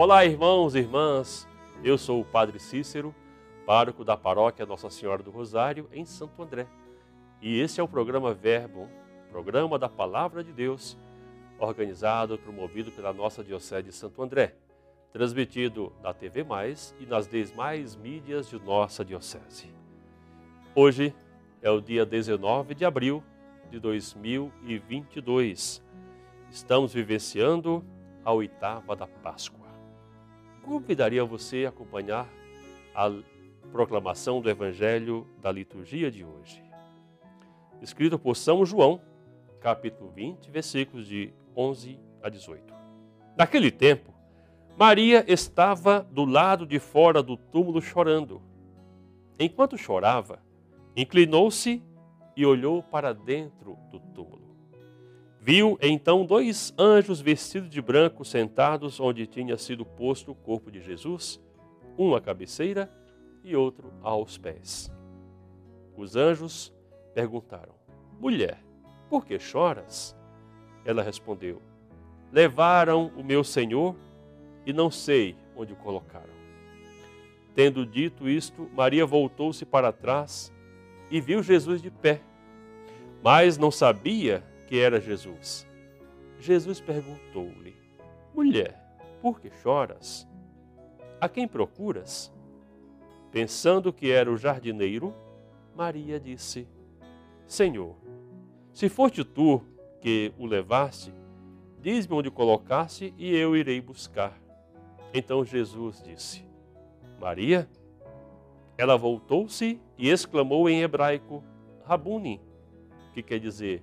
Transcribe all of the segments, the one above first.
Olá, irmãos e irmãs. Eu sou o Padre Cícero, pároco da paróquia Nossa Senhora do Rosário, em Santo André. E esse é o programa Verbo, programa da Palavra de Deus, organizado e promovido pela nossa Diocese de Santo André, transmitido na TV Mais e nas demais mídias de nossa Diocese. Hoje é o dia 19 de abril de 2022. Estamos vivenciando a oitava da Páscoa. Convidaria você a acompanhar a proclamação do Evangelho da liturgia de hoje. Escrito por São João, capítulo 20, versículos de 11 a 18. Naquele tempo, Maria estava do lado de fora do túmulo chorando. Enquanto chorava, inclinou-se e olhou para dentro do túmulo. Viu então dois anjos vestidos de branco sentados onde tinha sido posto o corpo de Jesus, um à cabeceira e outro aos pés. Os anjos perguntaram: Mulher, por que choras? Ela respondeu: Levaram o meu Senhor e não sei onde o colocaram. Tendo dito isto, Maria voltou-se para trás e viu Jesus de pé, mas não sabia que era Jesus. Jesus perguntou-lhe: Mulher, por que choras? A quem procuras? Pensando que era o jardineiro, Maria disse: Senhor, se foste tu que o levaste, diz-me onde colocaste e eu irei buscar. Então Jesus disse: Maria. Ela voltou-se e exclamou em hebraico: Rabuni, que quer dizer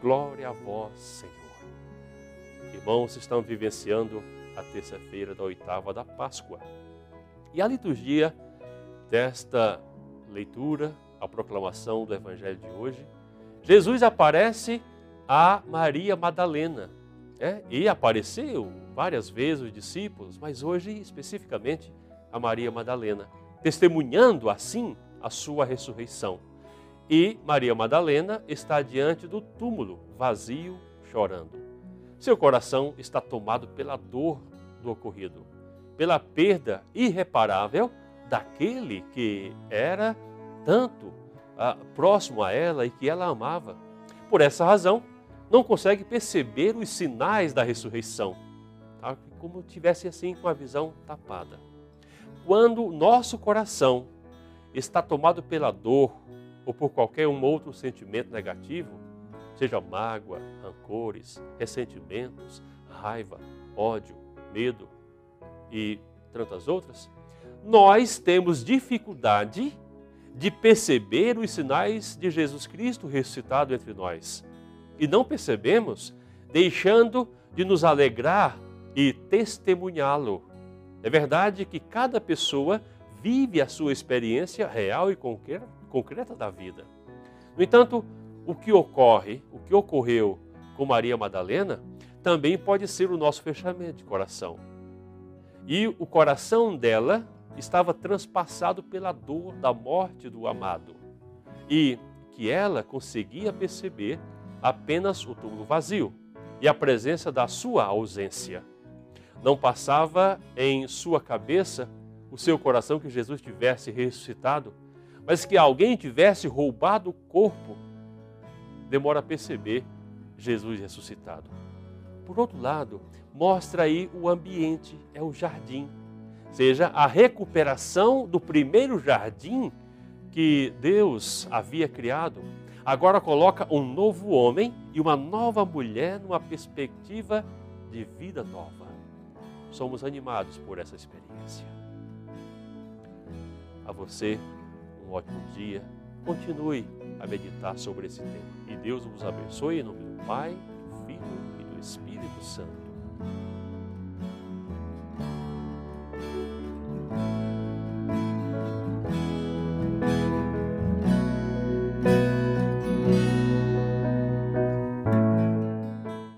Glória a vós, Senhor. Irmãos, estamos vivenciando a terça-feira da oitava da Páscoa. E a liturgia desta leitura, a proclamação do Evangelho de hoje, Jesus aparece a Maria Madalena. É, e apareceu várias vezes os discípulos, mas hoje especificamente a Maria Madalena, testemunhando assim a sua ressurreição. E Maria Madalena está diante do túmulo, vazio, chorando. Seu coração está tomado pela dor do ocorrido, pela perda irreparável daquele que era tanto ah, próximo a ela e que ela amava. Por essa razão, não consegue perceber os sinais da ressurreição, tá? como tivesse assim com a visão tapada. Quando nosso coração está tomado pela dor, ou por qualquer um outro sentimento negativo, seja mágoa, rancores, ressentimentos, raiva, ódio, medo e tantas outras, nós temos dificuldade de perceber os sinais de Jesus Cristo ressuscitado entre nós. E não percebemos, deixando de nos alegrar e testemunhá-lo. É verdade que cada pessoa vive a sua experiência real e concreta da vida. No entanto, o que ocorre, o que ocorreu com Maria Madalena, também pode ser o nosso fechamento de coração. E o coração dela estava transpassado pela dor da morte do amado. E que ela conseguia perceber apenas o túmulo vazio e a presença da sua ausência. Não passava em sua cabeça, o seu coração, que Jesus tivesse ressuscitado mas que alguém tivesse roubado o corpo, demora a perceber Jesus ressuscitado. Por outro lado, mostra aí o ambiente, é o jardim, seja a recuperação do primeiro jardim que Deus havia criado. Agora coloca um novo homem e uma nova mulher numa perspectiva de vida nova. Somos animados por essa experiência. A você, um ótimo dia. Continue a meditar sobre esse tema. E Deus vos abençoe em nome do Pai, do Filho e do Espírito Santo.